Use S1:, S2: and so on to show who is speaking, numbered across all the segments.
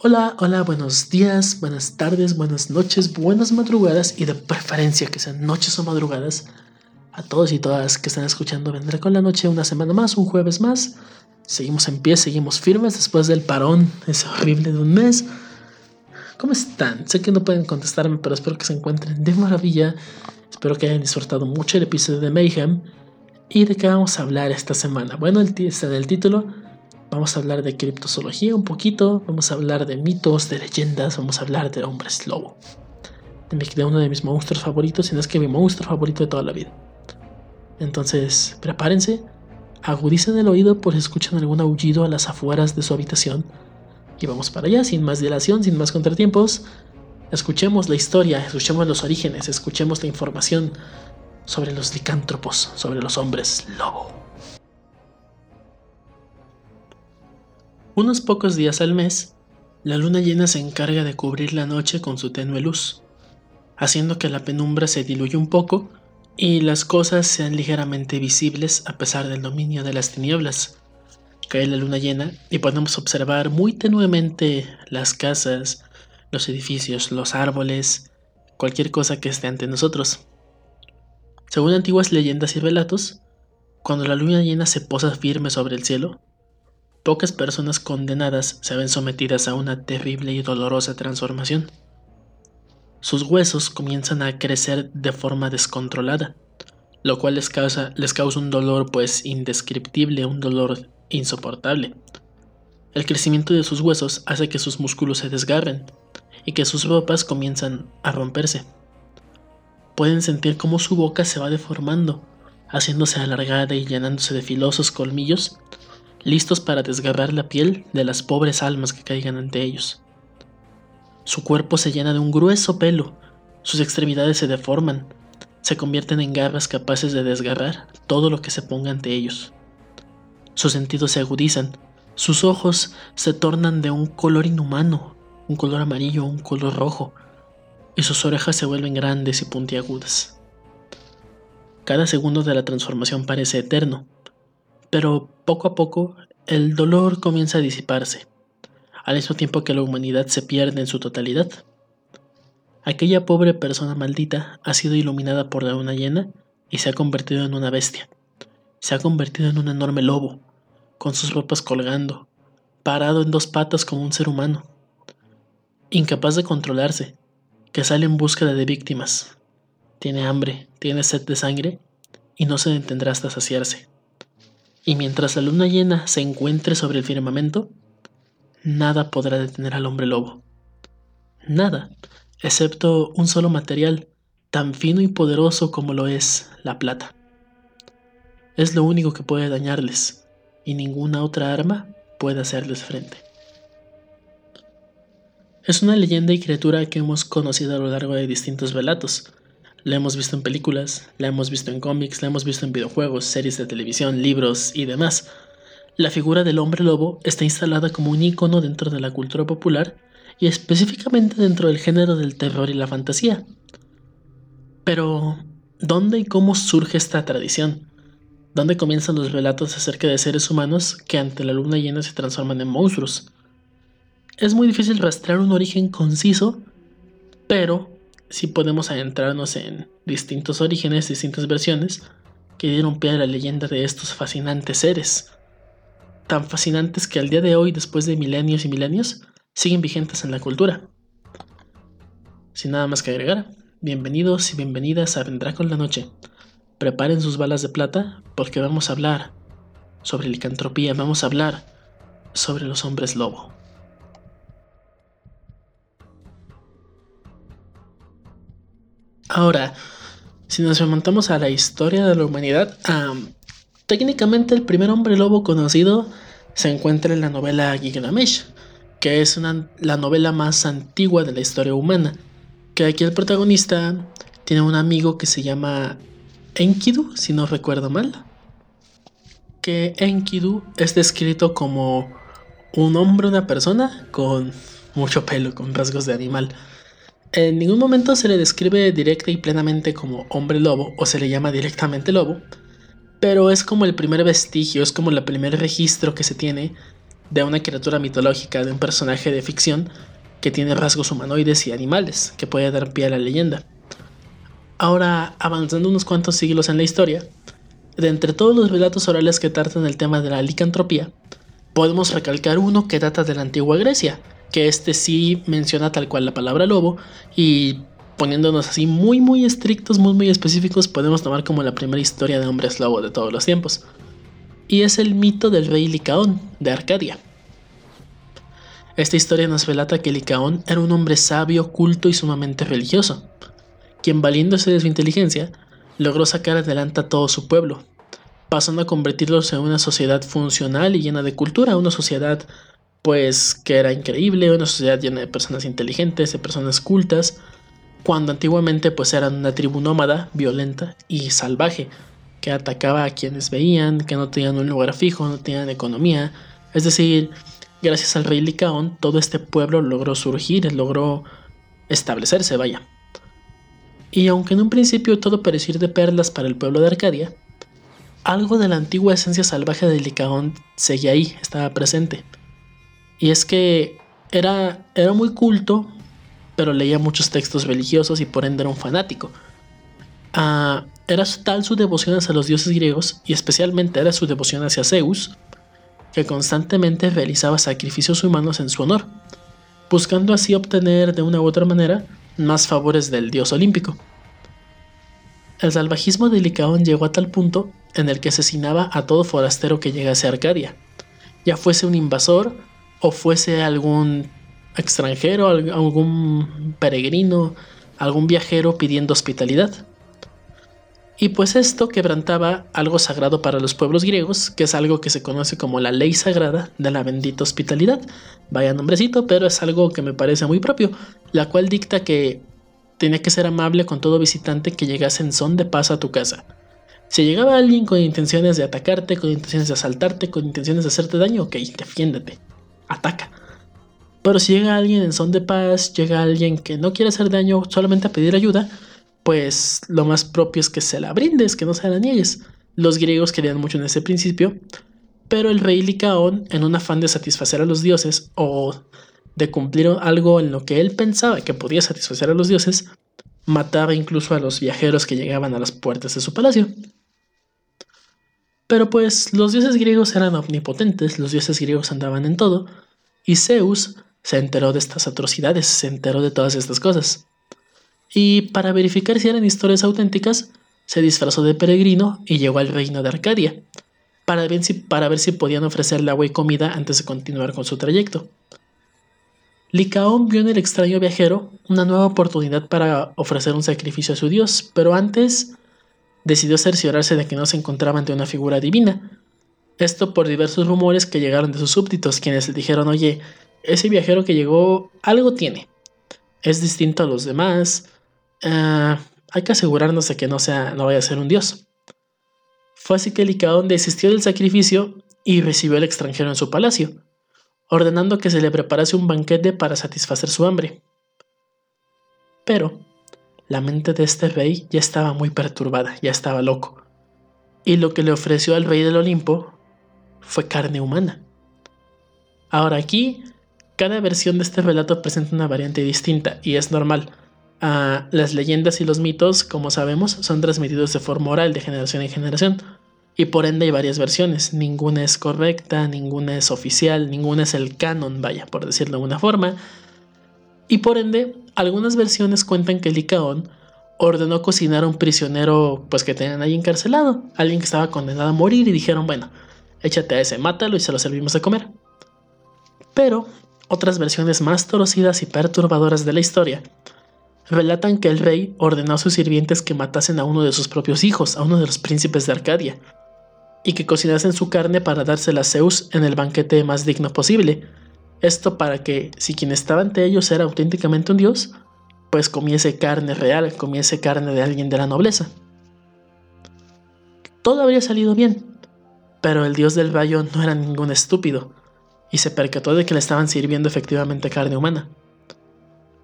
S1: Hola, hola, buenos días, buenas tardes, buenas noches, buenas madrugadas y de preferencia que sean noches o madrugadas. A todos y todas que están escuchando Vendrá con la noche una semana más, un jueves más. Seguimos en pie, seguimos firmes después del parón, ese horrible de un mes. ¿Cómo están? Sé que no pueden contestarme, pero espero que se encuentren de maravilla. Espero que hayan disfrutado mucho el episodio de Mayhem. ¿Y de qué vamos a hablar esta semana? Bueno, el está en el título. Vamos a hablar de criptozoología un poquito. Vamos a hablar de mitos, de leyendas. Vamos a hablar de hombres lobo. De uno de mis monstruos favoritos, si no es que mi monstruo favorito de toda la vida. Entonces, prepárense. Agudicen el oído por si escuchan algún aullido a las afueras de su habitación y vamos para allá, sin más dilación, sin más contratiempos. Escuchemos la historia, escuchemos los orígenes, escuchemos la información sobre los licántropos, sobre los hombres lobo. Unos pocos días al mes, la luna llena se encarga de cubrir la noche con su tenue luz, haciendo que la penumbra se diluya un poco y las cosas sean ligeramente visibles a pesar del dominio de las tinieblas cae la luna llena y podemos observar muy tenuemente las casas, los edificios, los árboles, cualquier cosa que esté ante nosotros. Según antiguas leyendas y relatos, cuando la luna llena se posa firme sobre el cielo, pocas personas condenadas se ven sometidas a una terrible y dolorosa transformación. Sus huesos comienzan a crecer de forma descontrolada, lo cual les causa, les causa un dolor pues indescriptible, un dolor insoportable. El crecimiento de sus huesos hace que sus músculos se desgarren y que sus ropas comienzan a romperse. Pueden sentir cómo su boca se va deformando, haciéndose alargada y llenándose de filosos colmillos, listos para desgarrar la piel de las pobres almas que caigan ante ellos. Su cuerpo se llena de un grueso pelo, sus extremidades se deforman, se convierten en garras capaces de desgarrar todo lo que se ponga ante ellos. Sus sentidos se agudizan, sus ojos se tornan de un color inhumano, un color amarillo, un color rojo, y sus orejas se vuelven grandes y puntiagudas. Cada segundo de la transformación parece eterno, pero poco a poco el dolor comienza a disiparse, al mismo tiempo que la humanidad se pierde en su totalidad. Aquella pobre persona maldita ha sido iluminada por la luna llena y se ha convertido en una bestia se ha convertido en un enorme lobo, con sus ropas colgando, parado en dos patas como un ser humano, incapaz de controlarse, que sale en búsqueda de víctimas. Tiene hambre, tiene sed de sangre y no se detendrá hasta saciarse. Y mientras la luna llena se encuentre sobre el firmamento, nada podrá detener al hombre lobo. Nada, excepto un solo material tan fino y poderoso como lo es la plata. Es lo único que puede dañarles, y ninguna otra arma puede hacerles frente. Es una leyenda y criatura que hemos conocido a lo largo de distintos relatos. La hemos visto en películas, la hemos visto en cómics, la hemos visto en videojuegos, series de televisión, libros y demás. La figura del hombre lobo está instalada como un icono dentro de la cultura popular y específicamente dentro del género del terror y la fantasía. Pero, ¿dónde y cómo surge esta tradición? ¿Dónde comienzan los relatos acerca de seres humanos que ante la luna llena se transforman en monstruos. Es muy difícil rastrear un origen conciso, pero sí podemos adentrarnos en distintos orígenes, distintas versiones que dieron pie a la leyenda de estos fascinantes seres. Tan fascinantes que al día de hoy, después de milenios y milenios, siguen vigentes en la cultura. Sin nada más que agregar, bienvenidos y bienvenidas a Vendrá con la Noche preparen sus balas de plata porque vamos a hablar sobre licantropía, vamos a hablar sobre los hombres lobo. Ahora, si nos remontamos a la historia de la humanidad, técnicamente el primer hombre lobo conocido se encuentra en la novela Gilgamesh, que es la novela más antigua de la historia humana, que aquí el protagonista tiene un amigo que se llama Enkidu, si no recuerdo mal. Que Enkidu es descrito como un hombre, una persona con mucho pelo, con rasgos de animal. En ningún momento se le describe directa y plenamente como hombre lobo o se le llama directamente lobo, pero es como el primer vestigio, es como el primer registro que se tiene de una criatura mitológica, de un personaje de ficción que tiene rasgos humanoides y animales, que puede dar pie a la leyenda. Ahora, avanzando unos cuantos siglos en la historia, de entre todos los relatos orales que tratan el tema de la licantropía, podemos recalcar uno que data de la antigua Grecia, que este sí menciona tal cual la palabra lobo y poniéndonos así muy muy estrictos, muy muy específicos, podemos tomar como la primera historia de hombres lobo de todos los tiempos. Y es el mito del rey Licaón de Arcadia. Esta historia nos relata que Licaón era un hombre sabio, culto y sumamente religioso, quien valiéndose de su inteligencia, logró sacar adelante a todo su pueblo, pasando a convertirlos en una sociedad funcional y llena de cultura, una sociedad pues que era increíble, una sociedad llena de personas inteligentes, de personas cultas, cuando antiguamente pues eran una tribu nómada, violenta y salvaje, que atacaba a quienes veían, que no tenían un lugar fijo, no tenían economía, es decir, gracias al rey Licaón todo este pueblo logró surgir, logró establecerse, vaya. Y aunque en un principio todo parecía de perlas para el pueblo de Arcadia, algo de la antigua esencia salvaje de Licaón seguía ahí, estaba presente. Y es que era, era muy culto, pero leía muchos textos religiosos y por ende era un fanático. Ah, era tal su devoción hacia los dioses griegos, y especialmente era su devoción hacia Zeus, que constantemente realizaba sacrificios humanos en su honor, buscando así obtener de una u otra manera más favores del dios olímpico. El salvajismo de Licaón llegó a tal punto en el que asesinaba a todo forastero que llegase a Arcadia, ya fuese un invasor o fuese algún extranjero, algún peregrino, algún viajero pidiendo hospitalidad. Y pues esto quebrantaba algo sagrado para los pueblos griegos, que es algo que se conoce como la ley sagrada de la bendita hospitalidad. Vaya nombrecito, pero es algo que me parece muy propio, la cual dicta que tenía que ser amable con todo visitante que llegase en son de paz a tu casa. Si llegaba alguien con intenciones de atacarte, con intenciones de asaltarte, con intenciones de hacerte daño, ok, defiéndete, ataca. Pero si llega alguien en son de paz, llega alguien que no quiere hacer daño solamente a pedir ayuda, pues lo más propio es que se la brindes, que no se la niegues. Los griegos querían mucho en ese principio, pero el rey Licaón, en un afán de satisfacer a los dioses o de cumplir algo en lo que él pensaba que podía satisfacer a los dioses, mataba incluso a los viajeros que llegaban a las puertas de su palacio. Pero pues los dioses griegos eran omnipotentes, los dioses griegos andaban en todo, y Zeus se enteró de estas atrocidades, se enteró de todas estas cosas y para verificar si eran historias auténticas, se disfrazó de peregrino y llegó al reino de Arcadia, para ver si, para ver si podían ofrecerle agua y comida antes de continuar con su trayecto. Licaón vio en el extraño viajero una nueva oportunidad para ofrecer un sacrificio a su dios, pero antes decidió cerciorarse de que no se encontraba ante una figura divina. Esto por diversos rumores que llegaron de sus súbditos, quienes le dijeron, oye, ese viajero que llegó algo tiene. Es distinto a los demás, Ah, hay que asegurarnos de que no, sea, no vaya a ser un dios. Fue así que Licaón desistió del sacrificio y recibió al extranjero en su palacio, ordenando que se le preparase un banquete para satisfacer su hambre. Pero la mente de este rey ya estaba muy perturbada, ya estaba loco, y lo que le ofreció al rey del Olimpo fue carne humana. Ahora aquí, cada versión de este relato presenta una variante distinta, y es normal, las leyendas y los mitos, como sabemos, son transmitidos de forma oral de generación en generación. Y por ende hay varias versiones. Ninguna es correcta, ninguna es oficial, ninguna es el canon, vaya, por decirlo de alguna forma. Y por ende, algunas versiones cuentan que Licaón ordenó cocinar a un prisionero pues que tenían ahí encarcelado, alguien que estaba condenado a morir y dijeron, bueno, échate a ese, mátalo y se lo servimos de comer. Pero otras versiones más torcidas y perturbadoras de la historia relatan que el rey ordenó a sus sirvientes que matasen a uno de sus propios hijos, a uno de los príncipes de Arcadia, y que cocinasen su carne para dársela a Zeus en el banquete más digno posible. Esto para que, si quien estaba ante ellos era auténticamente un dios, pues comiese carne real, comiese carne de alguien de la nobleza. Todo habría salido bien, pero el dios del rayo no era ningún estúpido, y se percató de que le estaban sirviendo efectivamente carne humana.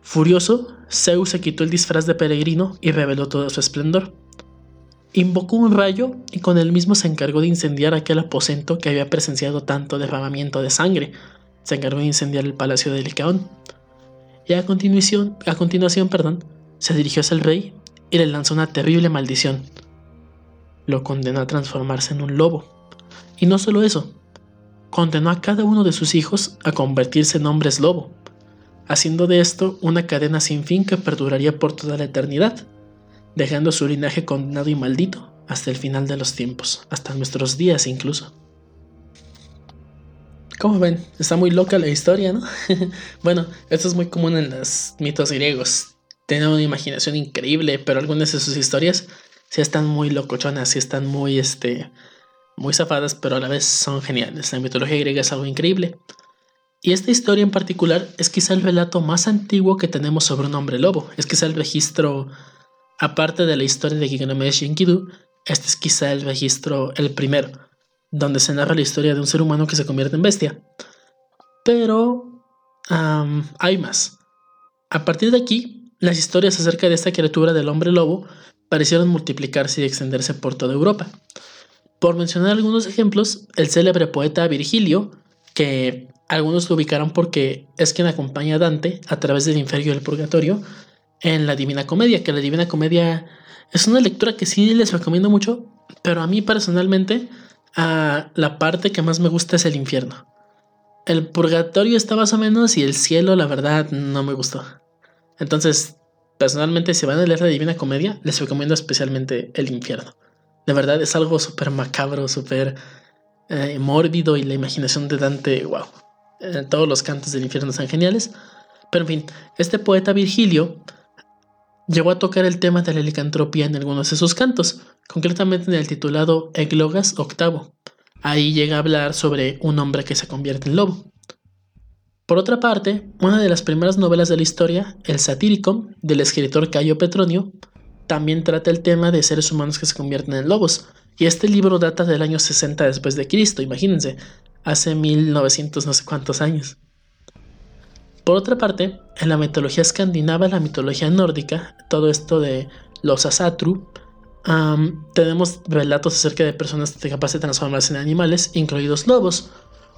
S1: Furioso, Zeus se quitó el disfraz de peregrino y reveló todo su esplendor. invocó un rayo y con él mismo se encargó de incendiar aquel aposento que había presenciado tanto derramamiento de sangre. Se encargó de incendiar el palacio de Licaón. Y a continuación, a continuación perdón, se dirigió hacia el rey y le lanzó una terrible maldición. Lo condenó a transformarse en un lobo. Y no solo eso, condenó a cada uno de sus hijos a convertirse en hombres lobo, haciendo de esto una cadena sin fin que perduraría por toda la eternidad dejando su linaje condenado y maldito hasta el final de los tiempos, hasta nuestros días incluso. Como ven, está muy loca la historia, ¿no? bueno, esto es muy común en los mitos griegos. Tienen una imaginación increíble, pero algunas de sus historias sí están muy locochonas, sí están muy, este, muy zafadas, pero a la vez son geniales. La mitología griega es algo increíble. Y esta historia en particular es quizá el relato más antiguo que tenemos sobre un hombre lobo. Es quizá el registro Aparte de la historia de Gilgamesh y Enkidu, este es quizá el registro, el primero, donde se narra la historia de un ser humano que se convierte en bestia. Pero hay más. A partir de aquí, las historias acerca de esta criatura del hombre lobo parecieron multiplicarse y extenderse por toda Europa. Por mencionar algunos ejemplos, el célebre poeta Virgilio, que algunos lo ubicaron porque es quien acompaña a Dante a través del infierno y el purgatorio, en la Divina Comedia, que la Divina Comedia es una lectura que sí les recomiendo mucho, pero a mí personalmente la parte que más me gusta es el infierno. El purgatorio está más o menos y el cielo la verdad no me gustó. Entonces, personalmente si van a leer la Divina Comedia, les recomiendo especialmente el infierno. De verdad es algo súper macabro, súper eh, mórbido y la imaginación de Dante, wow. Eh, todos los cantos del infierno son geniales. Pero en fin, este poeta Virgilio Llegó a tocar el tema de la licantropía en algunos de sus cantos, concretamente en el titulado Eglogas VIII. Ahí llega a hablar sobre un hombre que se convierte en lobo. Por otra parte, una de las primeras novelas de la historia, El Satírico, del escritor Cayo Petronio, también trata el tema de seres humanos que se convierten en lobos, y este libro data del año 60 después de Cristo, imagínense, hace 1900 no sé cuántos años. Por otra parte, en la mitología escandinava, la mitología nórdica, todo esto de los asatru, tenemos relatos acerca de personas capaces de transformarse en animales, incluidos lobos.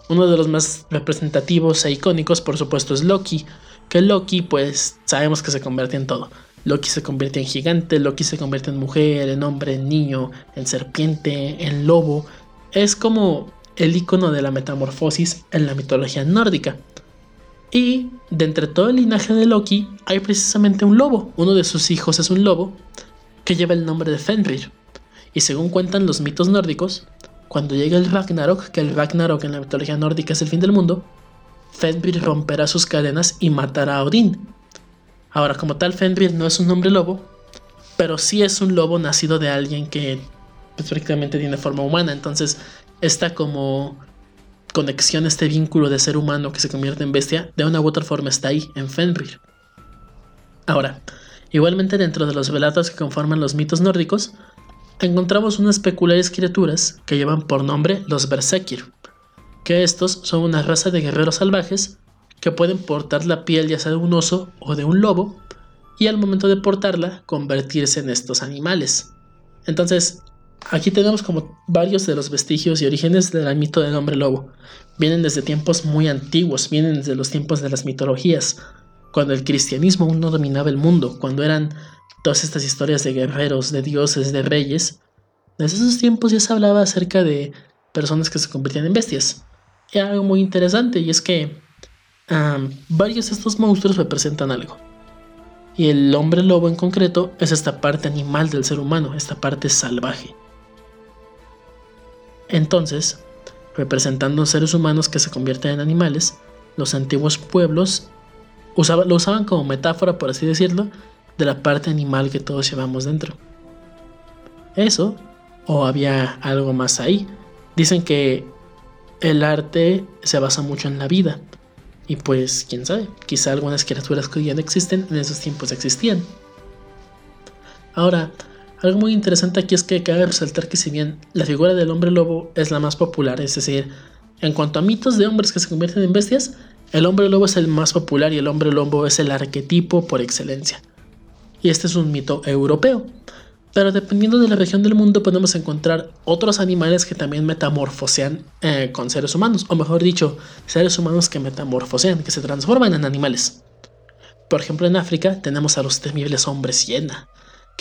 S1: Uno de los más representativos e icónicos, por supuesto, es Loki, que Loki, pues sabemos que se convierte en todo. Loki se convierte en gigante, Loki se convierte en mujer, en hombre, en niño, en serpiente, en lobo. Es como el icono de la metamorfosis en la mitología nórdica. Y de entre todo el linaje de Loki hay precisamente un lobo. Uno de sus hijos es un lobo que lleva el nombre de Fenrir. Y según cuentan los mitos nórdicos, cuando llegue el Ragnarok, que el Ragnarok en la mitología nórdica es el fin del mundo, Fenrir romperá sus cadenas y matará a Odín. Ahora, como tal, Fenrir no es un hombre lobo, pero sí es un lobo nacido de alguien que pues, prácticamente tiene forma humana. Entonces, está como conexión, este vínculo de ser humano que se convierte en bestia, de una u otra forma está ahí, en Fenrir. Ahora, igualmente dentro de los relatos que conforman los mitos nórdicos, encontramos unas peculiares criaturas que llevan por nombre los Berserkir, que estos son una raza de guerreros salvajes que pueden portar la piel ya sea de un oso o de un lobo, y al momento de portarla convertirse en estos animales. Entonces, Aquí tenemos como varios de los vestigios y orígenes del mito del hombre lobo. Vienen desde tiempos muy antiguos, vienen desde los tiempos de las mitologías, cuando el cristianismo aún no dominaba el mundo, cuando eran todas estas historias de guerreros, de dioses, de reyes. Desde esos tiempos ya se hablaba acerca de personas que se convertían en bestias. Y algo muy interesante y es que varios de estos monstruos representan algo. Y el hombre lobo en concreto es esta parte animal del ser humano, esta parte salvaje. Entonces, representando seres humanos que se convierten en animales, los antiguos pueblos lo usaban como metáfora, por así decirlo, de la parte animal que todos llevamos dentro. Eso, o había algo más ahí. Dicen que el arte se basa mucho en la vida. Y pues, quién sabe, quizá algunas criaturas que hoy ya no existen en esos tiempos existían. Ahora, algo muy interesante aquí es que cabe resaltar que si bien la figura del hombre lobo es la más popular, es decir, en cuanto a mitos de hombres que se convierten en bestias, el hombre lobo es el más popular y el hombre lobo es el arquetipo por excelencia. Y este es un mito europeo. Pero dependiendo de la región del mundo podemos encontrar otros animales que también metamorfosean eh, con seres humanos, o mejor dicho, seres humanos que metamorfosean, que se transforman en animales. Por ejemplo, en África tenemos a los temibles hombres hiena,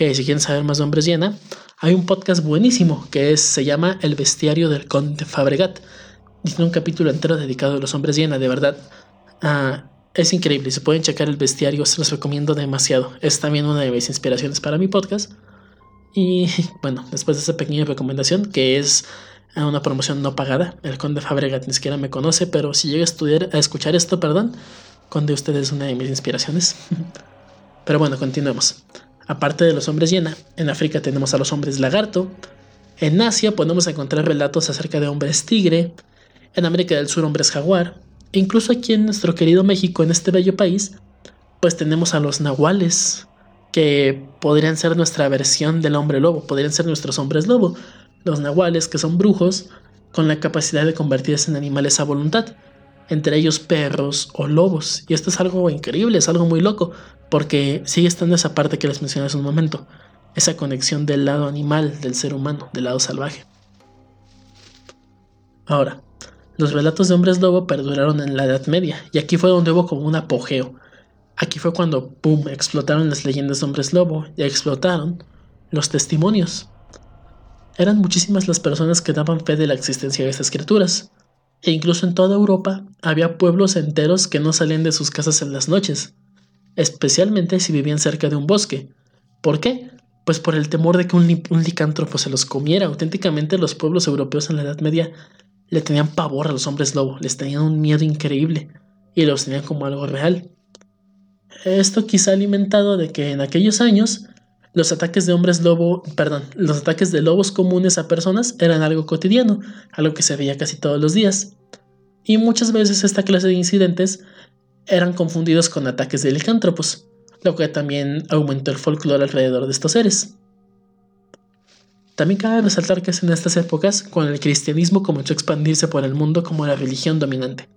S1: si quieren saber más de hombres hiena, hay un podcast buenísimo que es, se llama El bestiario del conde Fabregat. Tiene un capítulo entero dedicado a los hombres hiena, de verdad. Ah, es increíble, si pueden checar el bestiario, se los recomiendo demasiado. Es también una de mis inspiraciones para mi podcast. Y bueno, después de esa pequeña recomendación, que es una promoción no pagada, el conde Fabregat ni siquiera me conoce, pero si llega a estudiar, a escuchar esto, perdón, conde usted es una de mis inspiraciones. pero bueno, continuemos. Aparte de los hombres hiena, en África tenemos a los hombres lagarto. En Asia podemos encontrar relatos acerca de hombres tigre. En América del Sur, hombres jaguar. E incluso aquí en nuestro querido México, en este bello país, pues tenemos a los nahuales, que podrían ser nuestra versión del hombre lobo, podrían ser nuestros hombres lobo, los nahuales, que son brujos, con la capacidad de convertirse en animales a voluntad, entre ellos perros o lobos. Y esto es algo increíble, es algo muy loco, porque sigue estando esa parte que les mencioné hace un momento, esa conexión del lado animal del ser humano, del lado salvaje. Ahora, los relatos de hombres lobo perduraron en la Edad Media, y aquí fue donde hubo como un apogeo, Aquí fue cuando, ¡pum!, explotaron las leyendas de hombres lobo y explotaron los testimonios. Eran muchísimas las personas que daban fe de la existencia de estas criaturas, e incluso en toda Europa había pueblos enteros que no salían de sus casas en las noches, especialmente si vivían cerca de un bosque. ¿Por qué? Pues por el temor de que un, licántropo se los comiera. Auténticamente los pueblos europeos en la Edad Media le tenían pavor a los hombres lobo, les tenían un miedo increíble y los tenían como algo real. Esto quizá alimentado de que en aquellos años los ataques de hombres lobo, perdón, los ataques de lobos comunes a personas eran algo cotidiano, algo que se veía casi todos los días. Y muchas veces esta clase de incidentes eran confundidos con ataques de licántropos, lo que también aumentó el folclore alrededor de estos seres. También cabe resaltar que es en estas épocas cuando el cristianismo comenzó a expandirse por el mundo como la religión dominante.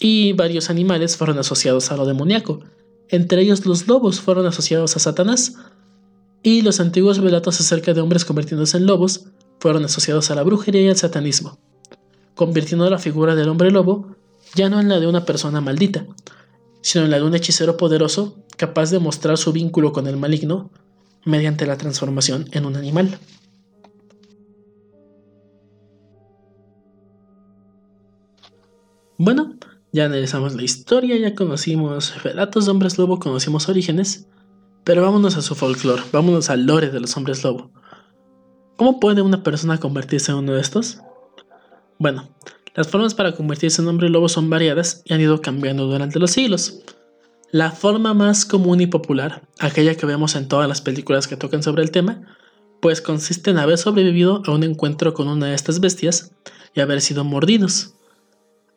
S1: Y varios animales fueron asociados a lo demoníaco, entre ellos los lobos fueron asociados a Satanás, y los antiguos relatos acerca de hombres convirtiéndose en lobos fueron asociados a la brujería y al satanismo, convirtiendo la figura del hombre lobo ya no en la de una persona maldita, sino en la de un hechicero poderoso capaz de mostrar su vínculo con el maligno mediante la transformación en un animal. Bueno, ya analizamos la historia, ya conocimos relatos de hombres lobo, conocimos orígenes, pero vámonos a su folclore, vámonos al lore de los hombres lobo. ¿Cómo puede una persona convertirse en uno de estos? Bueno, las formas para convertirse en hombre lobo son variadas y han ido cambiando durante los siglos. La forma más común y popular, aquella que vemos en todas las películas que tocan sobre el tema, pues consiste en haber sobrevivido a un encuentro con una de estas bestias y haber sido mordidos.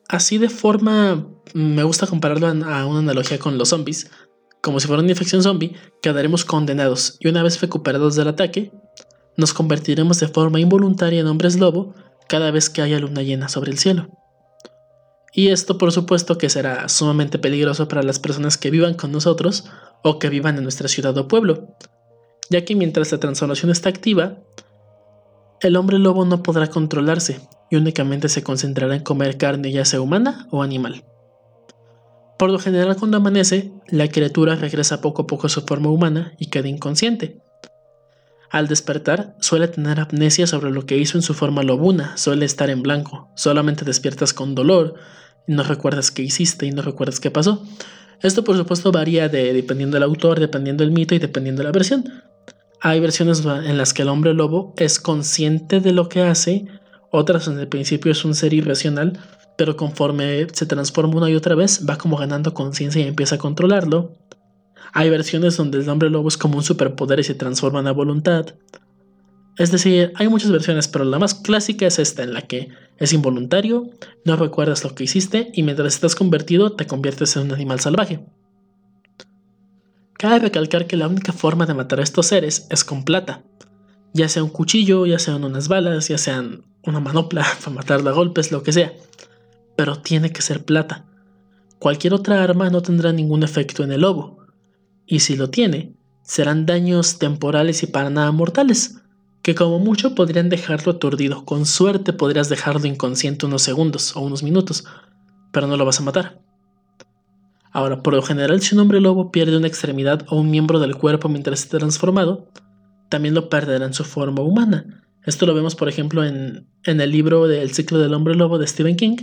S1: Así de forma, me gusta compararlo a una analogía con los zombies. Como si fuera una infección zombie, quedaremos condenados y una vez recuperados del ataque, nos convertiremos de forma involuntaria en hombres lobo cada vez que haya luna llena sobre el cielo. Y esto por supuesto que será sumamente peligroso para las personas que vivan con nosotros o que vivan en nuestra ciudad o pueblo, ya que mientras la transformación está activa, el hombre lobo no podrá controlarse y únicamente se concentrará en comer carne ya sea humana o animal. Por lo general cuando amanece, la criatura regresa poco a poco a su forma humana y queda inconsciente. Al despertar, suele tener amnesia sobre lo que hizo en su forma lobuna, suele estar en blanco, solamente despiertas con dolor, no recuerdas qué hiciste y no recuerdas qué pasó. Esto por supuesto varía de, dependiendo del autor, dependiendo del mito y dependiendo de la versión. Hay versiones en las que el hombre lobo es consciente de lo que hace, otras en el principio es un ser irracional, pero conforme se transforma una y otra vez va como ganando conciencia y empieza a controlarlo. Hay versiones donde el hombre lobo es como un superpoder y se transforma a voluntad. Es decir, hay muchas versiones, pero la más clásica es esta, en la que es involuntario, no recuerdas lo que hiciste y mientras estás convertido te conviertes en un animal salvaje. Cabe recalcar que la única forma de matar a estos seres es con plata, ya sea un cuchillo, ya sean unas balas, ya sean una manopla para matarla a golpes, lo que sea. Pero tiene que ser plata. Cualquier otra arma no tendrá ningún efecto en el lobo. Y si lo tiene, serán daños temporales y para nada mortales, que como mucho podrían dejarlo aturdido. Con suerte podrías dejarlo inconsciente unos segundos o unos minutos, pero no lo vas a matar. Ahora, por lo general, si un hombre lobo pierde una extremidad o un miembro del cuerpo mientras esté transformado, también lo perderá en su forma humana. Esto lo vemos, por ejemplo, en, el libro del ciclo del hombre lobo de Stephen King,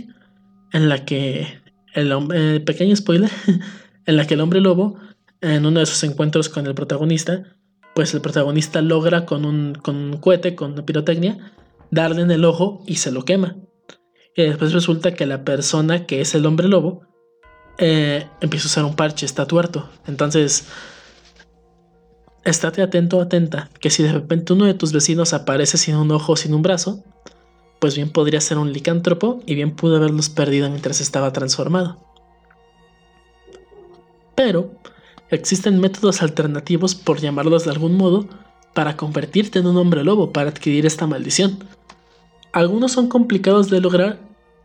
S1: en la que el hombre, eh, pequeño spoiler, en la que el hombre lobo, en uno de sus encuentros con el protagonista, pues el protagonista logra con un, con un cohete, con una pirotecnia, darle en el ojo y se lo quema. Y después resulta que la persona que es el hombre lobo eh, empieza a usar un parche, está tuerto. Entonces, estate atento, atenta, que si de repente uno de tus vecinos aparece sin un ojo, sin un brazo, pues bien podría ser un licántropo y bien pudo haberlos perdido mientras estaba transformado. Pero, Existen métodos alternativos, por llamarlos de algún modo, para convertirte en un hombre lobo, para adquirir esta maldición. Algunos son complicados de lograr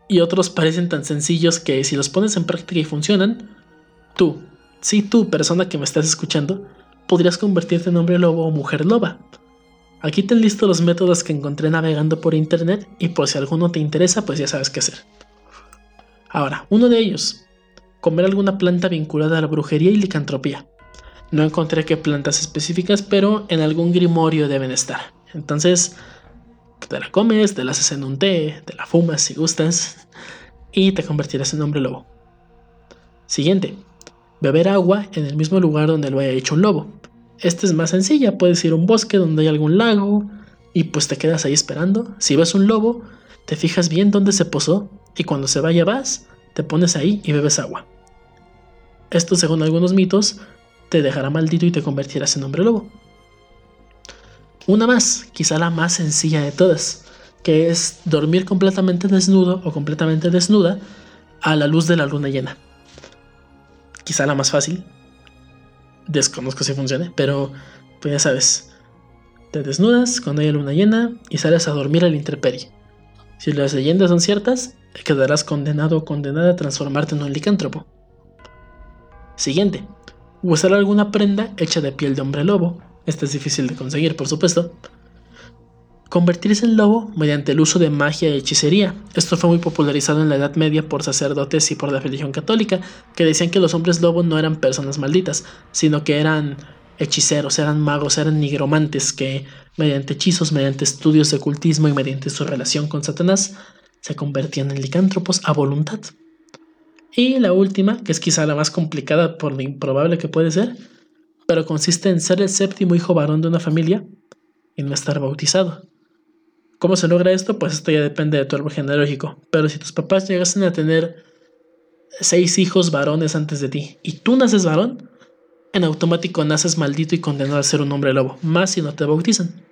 S1: y otros parecen tan sencillos que si los pones en práctica y funcionan, tú, sí tú, persona que me estás escuchando, podrías convertirte en hombre lobo o mujer loba. Aquí te listo los métodos que encontré navegando por internet y por si alguno te interesa, pues ya sabes qué hacer. Ahora, uno de ellos, comer alguna planta vinculada a la brujería y licantropía. No encontré qué plantas específicas, pero en algún grimorio deben estar. Entonces, te la comes, te la haces en un té, te la fumas si gustas, y te convertirás en hombre lobo. Siguiente, beber agua en el mismo lugar donde lo haya hecho un lobo. Esta es más sencilla, puedes ir a un bosque donde hay algún lago y pues te quedas ahí esperando. Si ves un lobo, te fijas bien dónde se posó y cuando se vaya vas, te pones ahí y bebes agua. Esto, según algunos mitos, te dejará maldito y te convertirás en hombre lobo. Una más, quizá la más sencilla de todas, que es dormir completamente desnudo o completamente desnuda a la luz de la luna llena. Quizá la más fácil. Desconozco si funcione, pero pues ya sabes. Te desnudas cuando haya luna llena y sales a dormir al intemperie. Si las leyendas son ciertas, quedarás condenado o condenada a transformarte en un licántropo. Siguiente. Usar alguna prenda hecha de piel de hombre lobo. Esta es difícil de conseguir, por supuesto. Convertirse en lobo mediante el uso de magia y hechicería. Esto fue muy popularizado en la Edad Media por sacerdotes y por la religión católica, que decían que los hombres lobo no eran personas malditas, sino que eran hechiceros, eran magos, eran nigromantes que, mediante hechizos, mediante estudios de ocultismo y mediante su relación con Satanás, se convertían en licántropos a voluntad. Y la última, que es quizá la más complicada por lo improbable que puede ser, pero consiste en ser el séptimo hijo varón de una familia y no estar bautizado. ¿Cómo se logra esto? Pues esto ya depende de tu árbol genealógico. Pero si tus papás llegasen a tener seis hijos varones antes de ti y tú naces varón, en automático naces maldito y condenado a ser un hombre lobo, más si no te bautizan.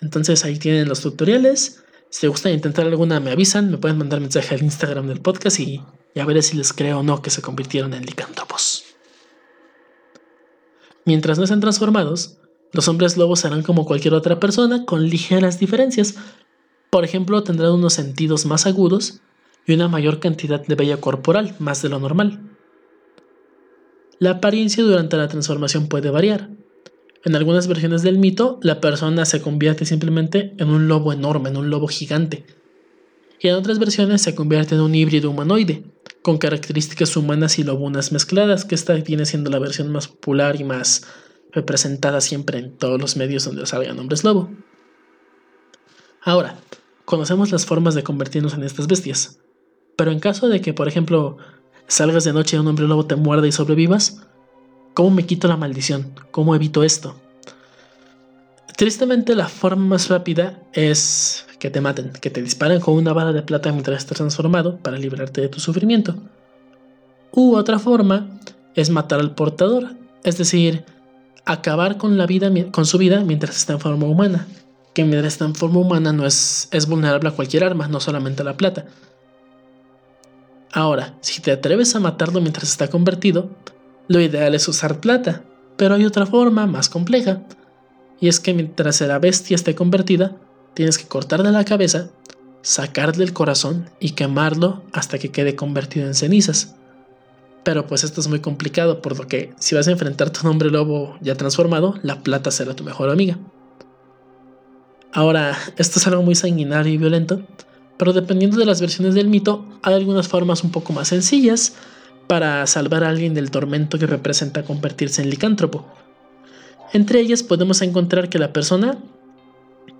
S1: Entonces ahí tienen los tutoriales. Si te gusta intentar alguna, me avisan, me pueden mandar mensaje al Instagram del podcast y ya veré si les creo o no que se convirtieron en licántropos. Mientras no sean transformados, los hombres lobos serán como cualquier otra persona con ligeras diferencias. Por ejemplo, tendrán unos sentidos más agudos y una mayor cantidad de vello corporal, más de lo normal. La apariencia durante la transformación puede variar. En algunas versiones del mito, la persona se convierte simplemente en un lobo enorme, en un lobo gigante. Y en otras versiones se convierte en un híbrido humanoide, con características humanas y lobunas mezcladas, que esta viene siendo la versión más popular y más representada siempre en todos los medios donde salgan hombres lobo. Ahora, conocemos las formas de convertirnos en estas bestias, pero en caso de que, por ejemplo, salgas de noche y un hombre lobo te muerda y sobrevivas, ¿Cómo me quito la maldición? ¿Cómo evito esto? Tristemente la forma más rápida es que te maten, que te disparen con una bala de plata mientras estás transformado para librarte de tu sufrimiento. U otra forma es matar al portador, es decir, acabar con, la vida, con su vida mientras está en forma humana, que mientras está en forma humana no es, es vulnerable a cualquier arma, no solamente a la plata. Ahora, si te atreves a matarlo mientras está convertido, lo ideal es usar plata, pero hay otra forma más compleja, y es que mientras la bestia esté convertida, tienes que cortarle la cabeza, sacarle el corazón y quemarlo hasta que quede convertido en cenizas. Pero pues esto es muy complicado, por lo que si vas a enfrentarte a un hombre lobo ya transformado, la plata será tu mejor amiga. Ahora, esto es algo muy sanguinario y violento, pero dependiendo de las versiones del mito, hay algunas formas un poco más sencillas para salvar a alguien del tormento que representa convertirse en licántropo. Entre ellas podemos encontrar que la persona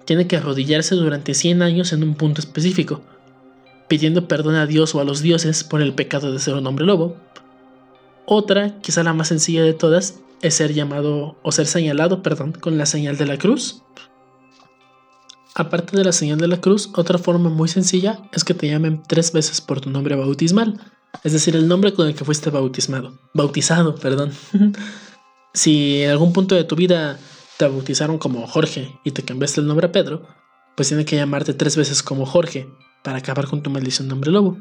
S1: tiene que arrodillarse durante 100 años en un punto específico, pidiendo perdón a Dios o a los dioses por el pecado de ser un hombre lobo. Otra, quizá la más sencilla de todas, es ser llamado o ser señalado, perdón, con la señal de la cruz. Aparte de la señal de la cruz, otra forma muy sencilla es que te llamen tres veces por tu nombre bautismal, es decir, el nombre con el que fuiste bautismado, bautizado, perdón. si en algún punto de tu vida te bautizaron como Jorge y te cambiaste el nombre a Pedro, pues tiene que llamarte tres veces como Jorge para acabar con tu maldición nombre lobo.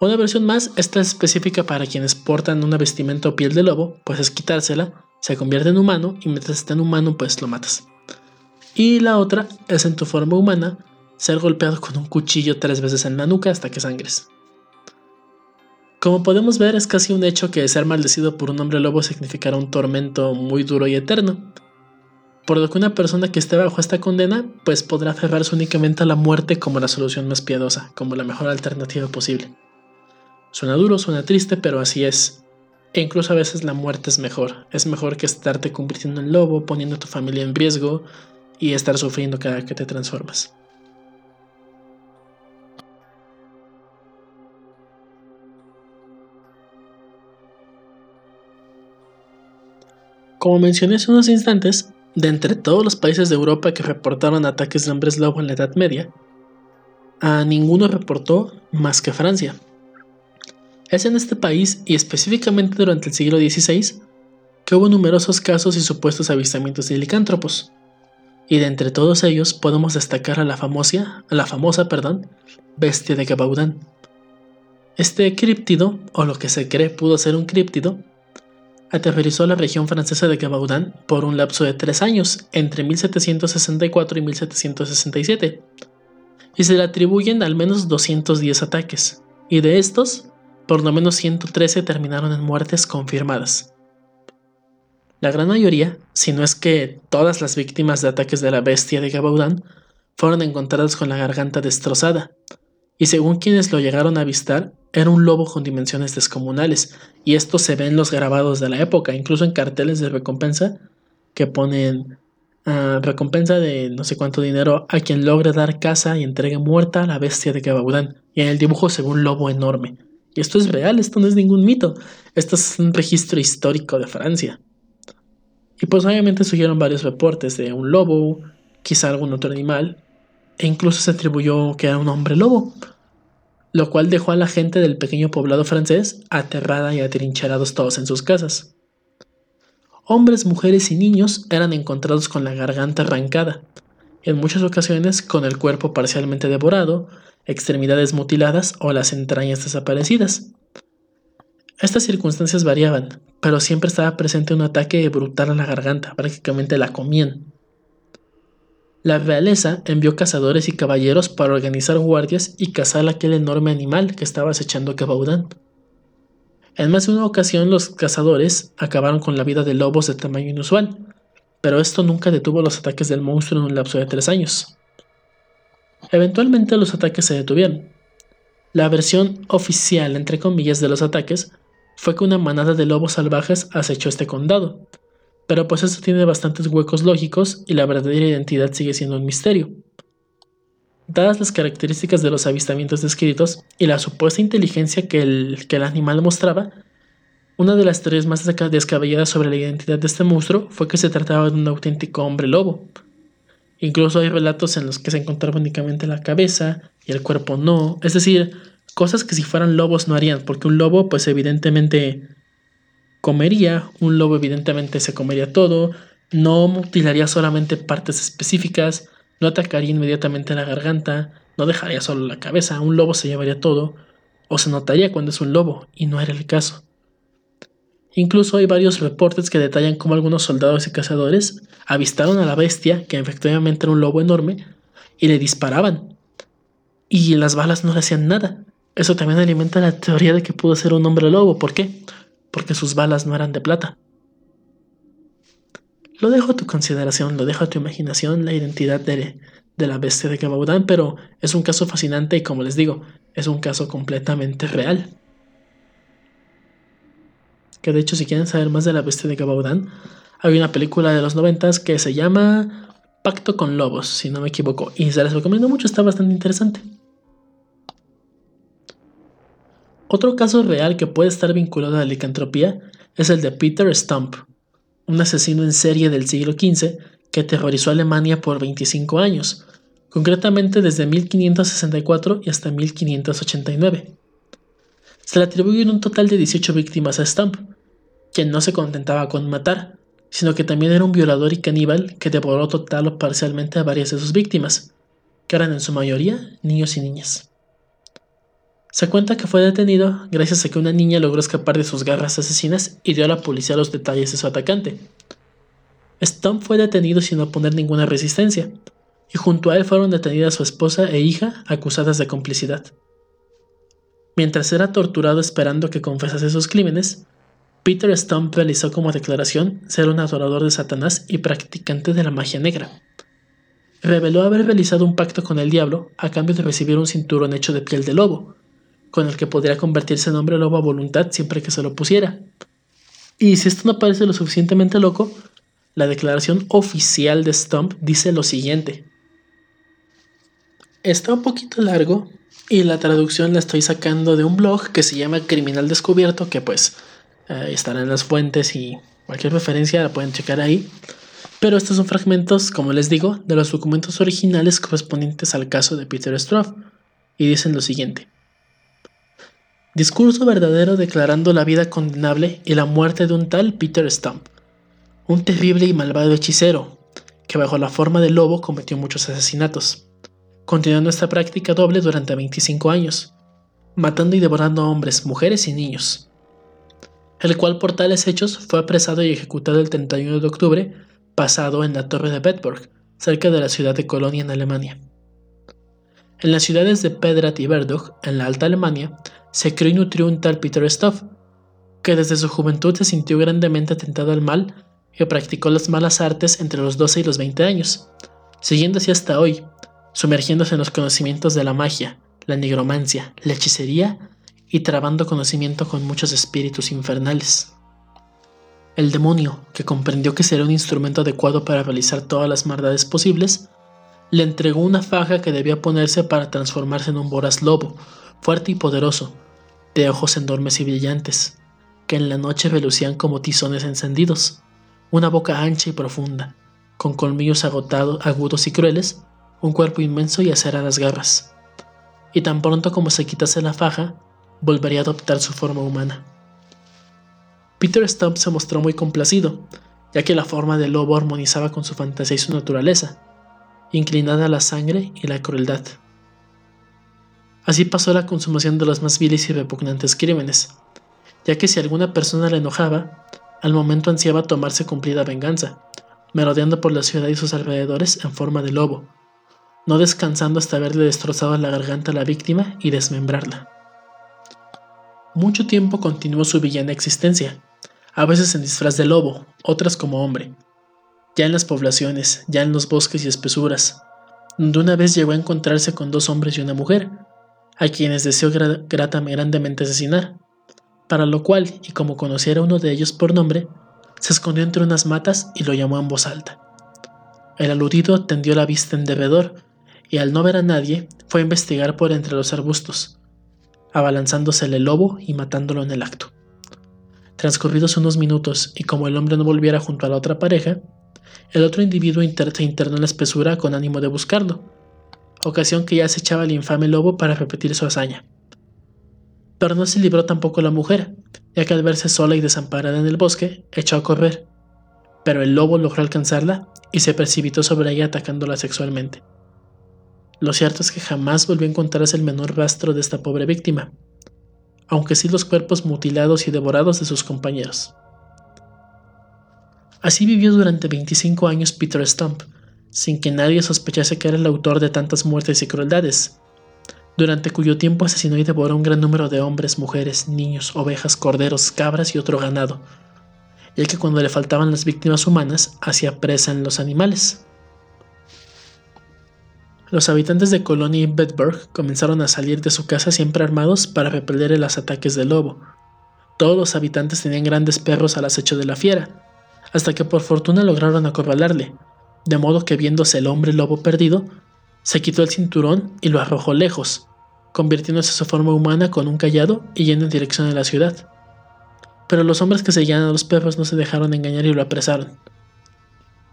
S1: Una versión más, esta es específica para quienes portan una vestimenta o piel de lobo, pues es quitársela, se convierte en humano y mientras está en humano pues lo matas. Y la otra es en tu forma humana, ser golpeado con un cuchillo tres veces en la nuca hasta que sangres. Como podemos ver, es casi un hecho que ser maldecido por un hombre lobo significará un tormento muy duro y eterno. Por lo que una persona que esté bajo esta condena, pues podrá aferrarse únicamente a la muerte como la solución más piadosa, como la mejor alternativa posible. Suena duro, suena triste, pero así es. E incluso a veces la muerte es mejor. Es mejor que estarte convirtiendo en lobo, poniendo a tu familia en riesgo y estar sufriendo cada que te transformas. Como mencioné hace unos instantes, de entre todos los países de Europa que reportaron ataques de hombres lobo en la Edad Media, a ninguno reportó más que Francia. Es en este país, y específicamente durante el siglo XVI, que hubo numerosos casos y supuestos avistamientos de licántropos. Y de entre todos ellos podemos destacar a la famosa, la famosa perdón, bestia de Gabaudan. Este críptido, o lo que se cree pudo ser un críptido, aterrorizó la región francesa de Gabaudan por un lapso de tres años, entre 1764 y 1767, y se le atribuyen al menos 210 ataques, y de estos, por lo menos 113 terminaron en muertes confirmadas. La gran mayoría, si no es que todas las víctimas de ataques de la bestia de Gabaudan, fueron encontradas con la garganta destrozada, y según quienes lo llegaron a avistar, era un lobo con dimensiones descomunales, y esto se ve en los grabados de la época, incluso en carteles de recompensa que ponen ah, recompensa de no sé cuánto dinero a quien logre dar caza y entregue muerta a la bestia de Gabaudán, y en el dibujo se ve un lobo enorme. Esto es real, esto no es ningún mito, esto es un registro histórico de Francia. Y pues obviamente surgieron varios reportes de un lobo, quizá algún otro animal, e incluso se atribuyó que era un hombre lobo, lo cual dejó a la gente del pequeño poblado francés aterrada y atrincherados todos en sus casas. Hombres, mujeres y niños eran encontrados con la garganta arrancada, en muchas ocasiones con el cuerpo parcialmente devorado, extremidades mutiladas o las entrañas desaparecidas. Estas circunstancias variaban, pero siempre estaba presente un ataque brutal a la garganta, prácticamente la comían. La realeza envió cazadores y caballeros para organizar guardias y cazar aquel enorme animal que estaba acechando Cabaudán. En más de una ocasión los cazadores acabaron con la vida de lobos de tamaño inusual, pero esto nunca detuvo los ataques del monstruo en un lapso de tres años. Eventualmente los ataques se detuvieron. La versión oficial, entre comillas, de los ataques fue que una manada de lobos salvajes acechó este condado, pero pues esto tiene bastantes huecos lógicos y la verdadera identidad sigue siendo un misterio. Dadas las características de los avistamientos descritos y la supuesta inteligencia que el, que el animal mostraba, una de las teorías más descabelladas sobre la identidad de este monstruo fue que se trataba de un auténtico hombre lobo. Incluso hay relatos en los que se encontraba únicamente la cabeza y el cuerpo no, es decir, cosas que si fueran lobos no harían, porque un lobo pues evidentemente comería, un lobo evidentemente se comería todo, no mutilaría solamente partes específicas, no atacaría inmediatamente la garganta, no dejaría solo la cabeza, un lobo se llevaría todo, o se notaría cuando es un lobo, y no era el caso. Incluso hay varios reportes que detallan cómo algunos soldados y cazadores avistaron a la bestia, que efectivamente era un lobo enorme, y le disparaban. Y las balas no le hacían nada. Eso también alimenta la teoría de que pudo ser un hombre lobo. ¿Por qué? Porque sus balas no eran de plata. Lo dejo a tu consideración, lo dejo a tu imaginación, la identidad de, de la bestia de Gabaudan, pero es un caso fascinante y como les digo, es un caso completamente real. Que de hecho, si quieren saber más de la bestia de Gabaudan, hay una película de los noventas que se llama Pacto con Lobos, si no me equivoco, y se les recomiendo mucho, está bastante interesante. Otro caso real que puede estar vinculado a la licantropía es el de Peter Stump, un asesino en serie del siglo XV que aterrorizó a Alemania por 25 años, concretamente desde 1564 y hasta 1589. Se le atribuyen un total de 18 víctimas a Stump, quien no se contentaba con matar, sino que también era un violador y caníbal que devoró total o parcialmente a varias de sus víctimas, que eran en su mayoría niños y niñas. Se cuenta que fue detenido gracias a que una niña logró escapar de sus garras asesinas y dio a la policía los detalles de su atacante. Stump fue detenido sin oponer ninguna resistencia, y junto a él fueron detenidas su esposa e hija acusadas de complicidad. Mientras era torturado esperando que confesase sus crímenes, Peter Stump realizó como declaración ser un adorador de Satanás y practicante de la magia negra. Reveló haber realizado un pacto con el diablo a cambio de recibir un cinturón hecho de piel de lobo, con el que podría convertirse en hombre lobo a voluntad siempre que se lo pusiera. Y si esto no parece lo suficientemente loco, la declaración oficial de Stump dice lo siguiente. Está un poquito largo y la traducción la estoy sacando de un blog que se llama Criminal Descubierto, que pues eh, estará en las fuentes y cualquier referencia la pueden checar ahí. Pero estos son fragmentos, como les digo, de los documentos originales correspondientes al caso de Peter Stroff, y dicen lo siguiente. Discurso verdadero declarando la vida condenable y la muerte de un tal Peter Stump, un terrible y malvado hechicero, que bajo la forma de lobo cometió muchos asesinatos, continuando esta práctica doble durante 25 años, matando y devorando a hombres, mujeres y niños, el cual por tales hechos fue apresado y ejecutado el 31 de octubre pasado en la torre de Bedburg, cerca de la ciudad de Colonia en Alemania. En las ciudades de Pedrat y Verdug, en la Alta Alemania, se creó y nutrió un tal Peter Stoff, que desde su juventud se sintió grandemente atentado al mal y practicó las malas artes entre los 12 y los 20 años, siguiendo así hasta hoy, sumergiéndose en los conocimientos de la magia, la nigromancia, la hechicería y trabando conocimiento con muchos espíritus infernales. El demonio, que comprendió que sería un instrumento adecuado para realizar todas las maldades posibles, le entregó una faja que debía ponerse para transformarse en un voraz lobo, fuerte y poderoso, de ojos enormes y brillantes, que en la noche relucían como tizones encendidos, una boca ancha y profunda, con colmillos agotados, agudos y crueles, un cuerpo inmenso y aceradas garras. Y tan pronto como se quitase la faja, volvería a adoptar su forma humana. Peter Stump se mostró muy complacido, ya que la forma del lobo armonizaba con su fantasía y su naturaleza, inclinada a la sangre y la crueldad. Así pasó la consumación de los más viles y repugnantes crímenes, ya que si alguna persona le enojaba, al momento ansiaba tomarse cumplida venganza, merodeando por la ciudad y sus alrededores en forma de lobo, no descansando hasta haberle destrozado la garganta a la víctima y desmembrarla. Mucho tiempo continuó su villana existencia, a veces en disfraz de lobo, otras como hombre, ya en las poblaciones, ya en los bosques y espesuras, donde una vez llegó a encontrarse con dos hombres y una mujer, a quienes deseó grandemente asesinar, para lo cual, y como conociera uno de ellos por nombre, se escondió entre unas matas y lo llamó en voz alta. El aludido tendió la vista en derredor y al no ver a nadie fue a investigar por entre los arbustos, abalanzándosele el lobo y matándolo en el acto. Transcurridos unos minutos y como el hombre no volviera junto a la otra pareja, el otro individuo se internó en la espesura con ánimo de buscarlo, ocasión que ya se echaba el infame lobo para repetir su hazaña. Pero no se libró tampoco la mujer, ya que al verse sola y desamparada en el bosque, echó a correr. Pero el lobo logró alcanzarla y se precipitó sobre ella atacándola sexualmente. Lo cierto es que jamás volvió a encontrarse el menor rastro de esta pobre víctima, aunque sí los cuerpos mutilados y devorados de sus compañeros. Así vivió durante 25 años Peter Stump, sin que nadie sospechase que era el autor de tantas muertes y crueldades, durante cuyo tiempo asesinó y devoró un gran número de hombres, mujeres, niños, ovejas, corderos, cabras y otro ganado, y el que cuando le faltaban las víctimas humanas hacía presa en los animales. Los habitantes de Colonia y Bedburg comenzaron a salir de su casa siempre armados para repeler los ataques del lobo. Todos los habitantes tenían grandes perros al acecho de la fiera, hasta que por fortuna lograron acorralarle, de modo que viéndose el hombre lobo perdido, se quitó el cinturón y lo arrojó lejos, convirtiéndose su forma humana con un callado y yendo en dirección a la ciudad. Pero los hombres que seguían a los perros no se dejaron engañar y lo apresaron.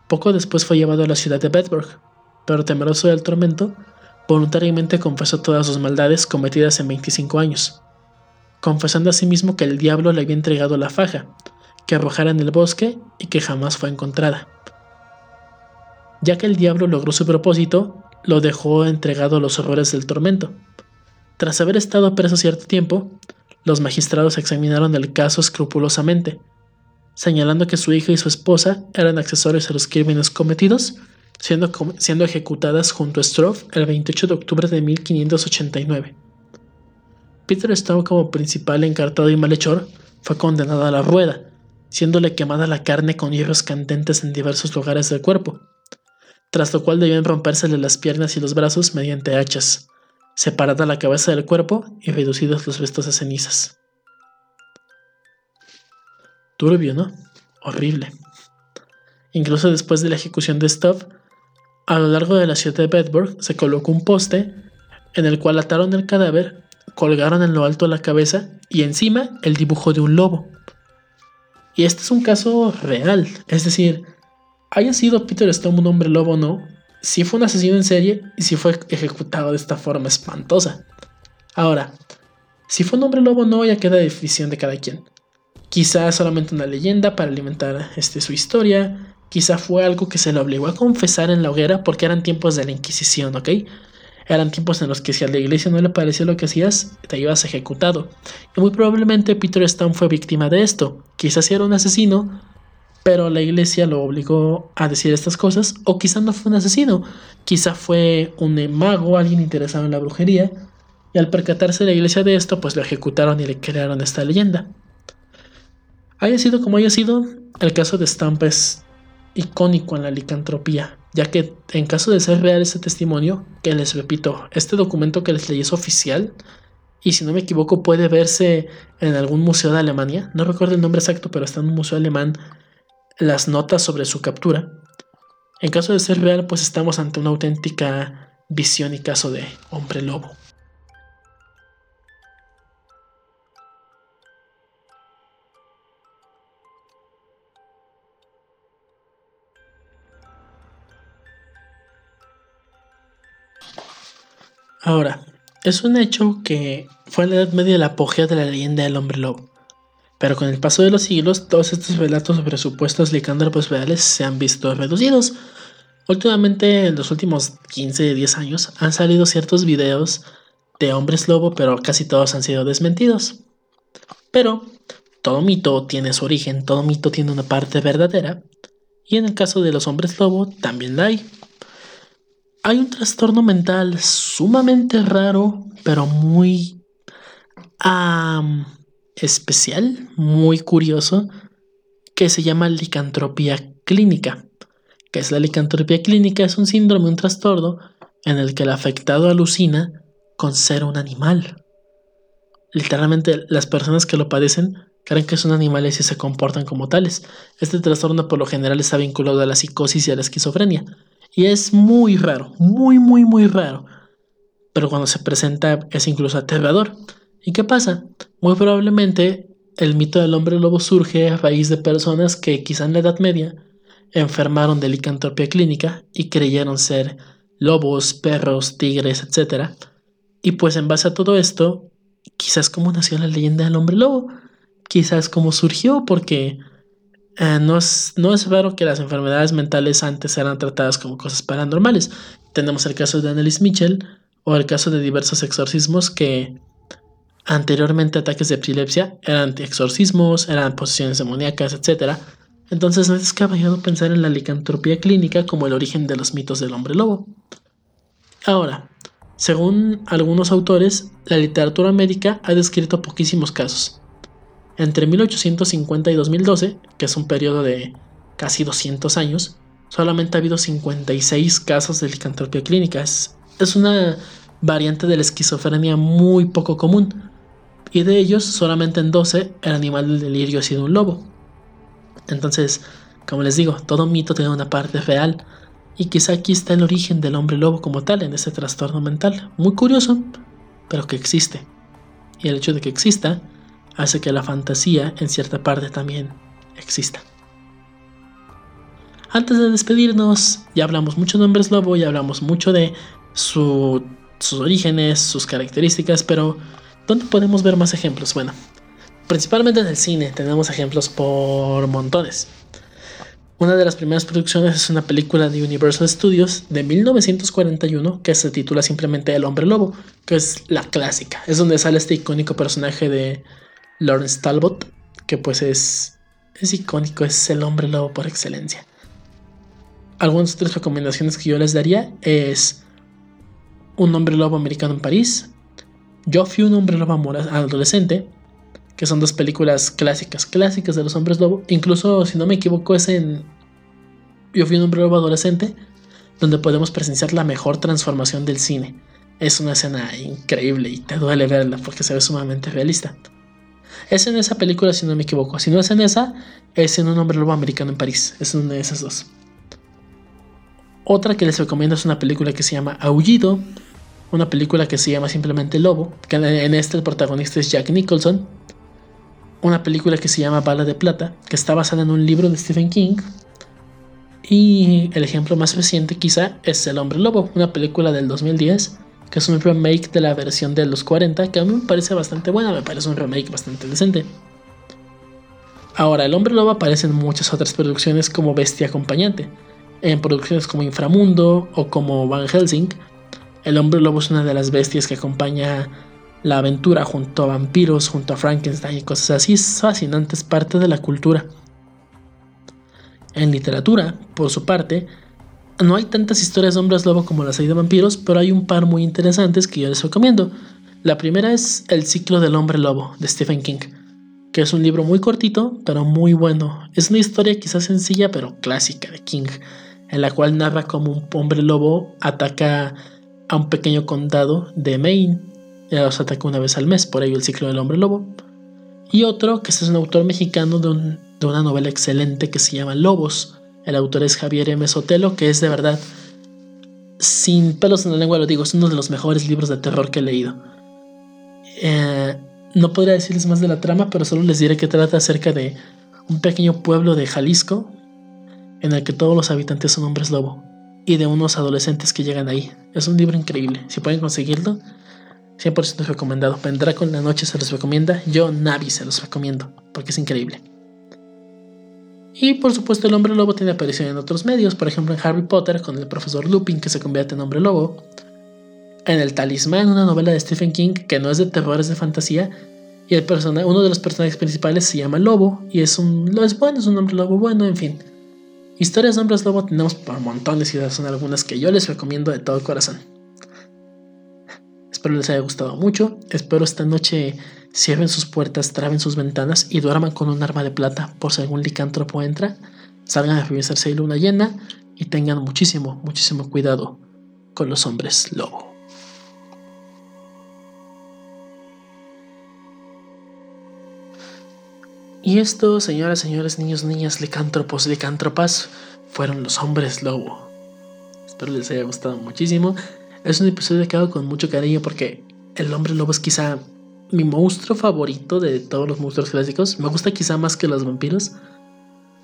S1: Poco después fue llevado a la ciudad de Bedburg, pero temeroso del tormento, voluntariamente confesó todas sus maldades cometidas en 25 años, confesando asimismo que el diablo le había entregado la faja, que arrojara en el bosque y que jamás fue encontrada. Ya que el diablo logró su propósito, lo dejó entregado a los horrores del tormento. Tras haber estado preso cierto tiempo, los magistrados examinaron el caso escrupulosamente, señalando que su hija y su esposa eran accesorios a los crímenes cometidos siendo, ejecutadas junto a Stroff el 28 de octubre de 1589. Peter Stone como principal encartado y malhechor fue condenado a la rueda, siéndole quemada la carne con hierros candentes en diversos lugares del cuerpo, tras lo cual debían rompérsele las piernas y los brazos mediante hachas, separada la cabeza del cuerpo y reducidos los restos de cenizas. Turbio, ¿no? Horrible. Incluso después de la ejecución de Stuff, a lo largo de la ciudad de Bedford se colocó un poste en el cual ataron el cadáver, colgaron en lo alto la cabeza y encima el dibujo de un lobo. Y este es un caso real, es decir, haya sido Peter Stone un hombre lobo o no, si fue un asesino en serie y si fue ejecutado de esta forma espantosa. Ahora, si fue un hombre lobo o no, ya queda definición de cada quien. Quizás solamente una leyenda para alimentar este, su historia, Quizá fue algo que se le obligó a confesar en la hoguera porque eran tiempos de la Inquisición, ¿ok? Eran tiempos en los que si a la iglesia no le pareció lo que hacías, te ibas ejecutado. Y muy probablemente Peter Stone fue víctima de esto. Quizás era un asesino, pero la iglesia lo obligó a decir estas cosas. O quizá no fue un asesino, quizá fue un mago, alguien interesado en la brujería. Y al percatarse la iglesia de esto, pues lo ejecutaron y le crearon esta leyenda. Haya sido como haya sido, el caso de Stamp es icónico en la licantropía, ya que en caso de ser real ese testimonio, que les repito, este documento que les leí es oficial, y si no me equivoco puede verse en algún museo de Alemania, no recuerdo el nombre exacto, pero está en un museo alemán las notas sobre su captura. En caso de ser real, pues estamos ante una auténtica visión y caso de hombre lobo. Ahora, es un hecho que fue en la Edad Media la apogeo de la leyenda del hombre lobo. Pero con el paso de los siglos, todos estos relatos sobre supuestos licántropos reales se han visto reducidos. Últimamente, en los últimos 15, 10 años, han salido ciertos videos de hombres lobo, pero casi todos han sido desmentidos. Pero todo mito tiene su origen, todo mito tiene una parte verdadera, y en el caso de los hombres lobo también la hay hay un trastorno mental sumamente raro, pero muy especial, muy curioso, que se llama licantropía clínica. ¿Qué es la licantropía clínica? Es un síndrome, un trastorno en el que el afectado alucina con ser un animal. Literalmente las personas que lo padecen creen que son animales y se comportan como tales. Este trastorno por lo general está vinculado a la psicosis y a la esquizofrenia. Y es muy raro, muy, muy, muy raro. Pero cuando se presenta es incluso aterrador. ¿Y qué pasa? Muy probablemente el mito del hombre lobo surge a raíz de personas que quizá en la Edad Media enfermaron de licantropía clínica y creyeron ser lobos, perros, tigres, etc. Y pues en base a todo esto, quizás como nació la leyenda del hombre lobo, quizás como surgió porque eh, no, es, no es raro que las enfermedades mentales antes eran tratadas como cosas paranormales. Tenemos el caso de Annelies Mitchell o el caso de diversos exorcismos que anteriormente ataques de epilepsia eran exorcismos, eran posesiones demoníacas, etc. Entonces no es descabellado pensar en la licantropía clínica como el origen de los mitos del hombre lobo. Ahora, Según algunos autores, la literatura médica ha descrito poquísimos casos. Entre 1850 y 2012, que es un periodo de casi 200 años, solamente ha habido 56 casos de licantropía clínica. Es, es una variante de la esquizofrenia muy poco común, y de ellos solamente en 12 el animal del delirio ha sido un lobo. Entonces, como les digo, todo mito tiene una parte real, y quizá aquí está el origen del hombre lobo como tal en ese trastorno mental. Muy curioso, pero que existe. Y el hecho de que exista hace que la fantasía en cierta parte también exista. Antes de despedirnos, ya hablamos mucho de hombres lobo, ya hablamos mucho de sus orígenes, sus características, pero ¿dónde podemos ver más ejemplos? Bueno, principalmente en el cine tenemos ejemplos por montones. Una de las primeras producciones es una película de Universal Studios de 1941 que se titula simplemente El hombre lobo, que es la clásica. Es donde sale este icónico personaje de Lawrence Talbot, que pues es, es icónico, es el hombre lobo por excelencia. Algunas otras recomendaciones que yo les daría es Un hombre lobo americano en París, Yo fui un hombre lobo adolescente, que son dos películas clásicas, clásicas de los hombres lobo. Incluso, si no me equivoco, es en Yo fui un hombre lobo adolescente, donde podemos presenciar la mejor transformación del cine. Es una escena increíble y te duele verla porque se ve sumamente realista. Es en esa película, si no me equivoco. Si no es en esa, es en Un hombre lobo americano en París. Es una de esas dos. Otra que les recomiendo es una película que se llama Aullido. Una película que se llama simplemente Lobo. Que en este el protagonista es Jack Nicholson una película que se llama Bala de Plata, que está basada en un libro de Stephen King. Y el ejemplo más reciente quizá es El hombre lobo, una película del 2010, que es un remake de la versión de los 40, que a mí me parece bastante buena, me parece un remake bastante decente. Ahora, El hombre lobo aparece en muchas otras producciones como bestia acompañante, en producciones como Inframundo o como Van Helsing. El hombre lobo es una de las bestias que acompaña la aventura junto a vampiros, junto a Frankenstein y cosas así es fascinante, es parte de la cultura. En literatura, por su parte, no hay tantas historias de hombres lobo como las hay de vampiros, pero hay un par muy interesantes que yo les recomiendo. La primera es El ciclo del hombre lobo de Stephen King, que es un libro muy cortito, pero muy bueno. Es una historia quizás sencilla, pero clásica de King, en la cual narra cómo un hombre lobo ataca a un pequeño condado de Maine ya los ataca una vez al mes, por ello el ciclo del hombre lobo. Y otro, que es un autor mexicano de, una novela excelente que se llama Lobos. El autor es Javier M. Sotelo, que es de verdad, sin pelos en la lengua lo digo, es uno de los mejores libros de terror que he leído. Eh, no podría decirles más de la trama, pero solo les diré que trata acerca de un pequeño pueblo de Jalisco en el que todos los habitantes son hombres lobo y de unos adolescentes que llegan ahí. Es un libro increíble. Si pueden conseguirlo, 100% recomendado. Vendrá con la noche se los recomienda. Yo, Navi, se los recomiendo. Porque es increíble. Y por supuesto, el hombre lobo tiene aparición en otros medios. Por ejemplo, en Harry Potter, con el profesor Lupin, que se convierte en hombre lobo. En El Talismán, una novela de Stephen King, que no es de terror, es de fantasía. Y el uno de los personajes principales se llama Lobo. Y es un. Es bueno, es un hombre lobo bueno, en fin. Historias de hombres lobo tenemos por montones y son algunas que yo les recomiendo de todo corazón. Espero les haya gustado mucho. Espero esta noche cierren sus puertas, traben sus ventanas y duerman con un arma de plata por si algún licántropo entra. Salgan a revisarse de luna llena y tengan muchísimo, muchísimo cuidado con los hombres lobo. Y esto, señoras, señores, niños, niñas, licántropos, licántropas, fueron los hombres lobo. Espero les haya gustado muchísimo. Es un episodio que hago con mucho cariño porque el hombre lobo es quizá mi monstruo favorito de todos los monstruos clásicos. Me gusta quizá más que los vampiros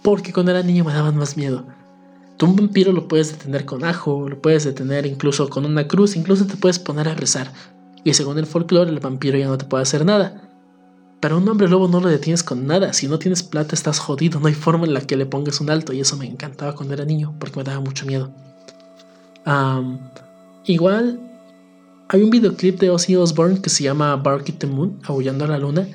S1: porque cuando era niño me daban más miedo. Tú un vampiro lo puedes detener con ajo, lo puedes detener incluso con una cruz, incluso te puedes poner a rezar. Y según el folclore, el vampiro ya no te puede hacer nada. Pero un hombre lobo no lo detienes con nada. Si no tienes plata, estás jodido. No hay forma en la que le pongas un alto. Y eso me encantaba cuando era niño, porque me daba mucho miedo. Igual hay un videoclip de Ozzy Osbourne que se llama Bark the Moon, Aullando a la Luna,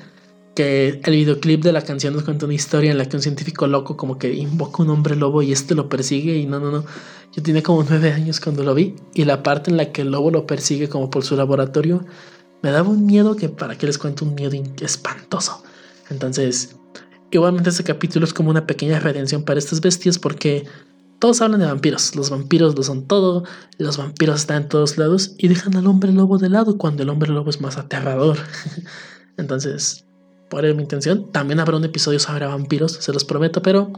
S1: que el videoclip de la canción nos cuenta una historia en la que un científico loco como que invoca un hombre lobo y este lo persigue y no, no, no. Yo tenía como nueve años cuando lo vi y la parte en la que el lobo lo persigue como por su laboratorio me daba un miedo que para qué les cuento un miedo espantoso. Entonces, igualmente este capítulo es como una pequeña redención para estas bestias porque todos hablan de vampiros, los vampiros lo son todo, los vampiros están en todos lados y dejan al hombre lobo de lado cuando el hombre lobo es más aterrador. Entonces, por mi intención. También habrá un episodio sobre vampiros, se los prometo, pero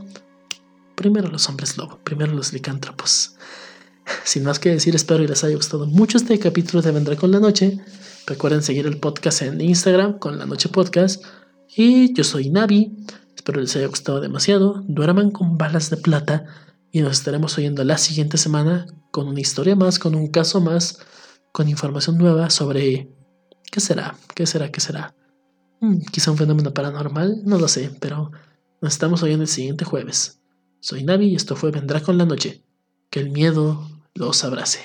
S1: primero los hombres lobo, primero los licántropos. Sin más que decir, espero que les haya gustado mucho este capítulo de Vendrá con la Noche. Recuerden seguir el podcast en Instagram con la Noche Podcast. Y yo soy Navi. Espero les haya gustado demasiado. Duerman con balas de plata. Y nos estaremos oyendo la siguiente semana con una historia más, con un caso más, con información nueva sobre qué será, qué será, qué será. Mm, quizá un fenómeno paranormal, no lo sé, pero nos estamos oyendo el siguiente jueves. Soy Navi y esto fue Vendrá con la Noche. Que el miedo los abrace.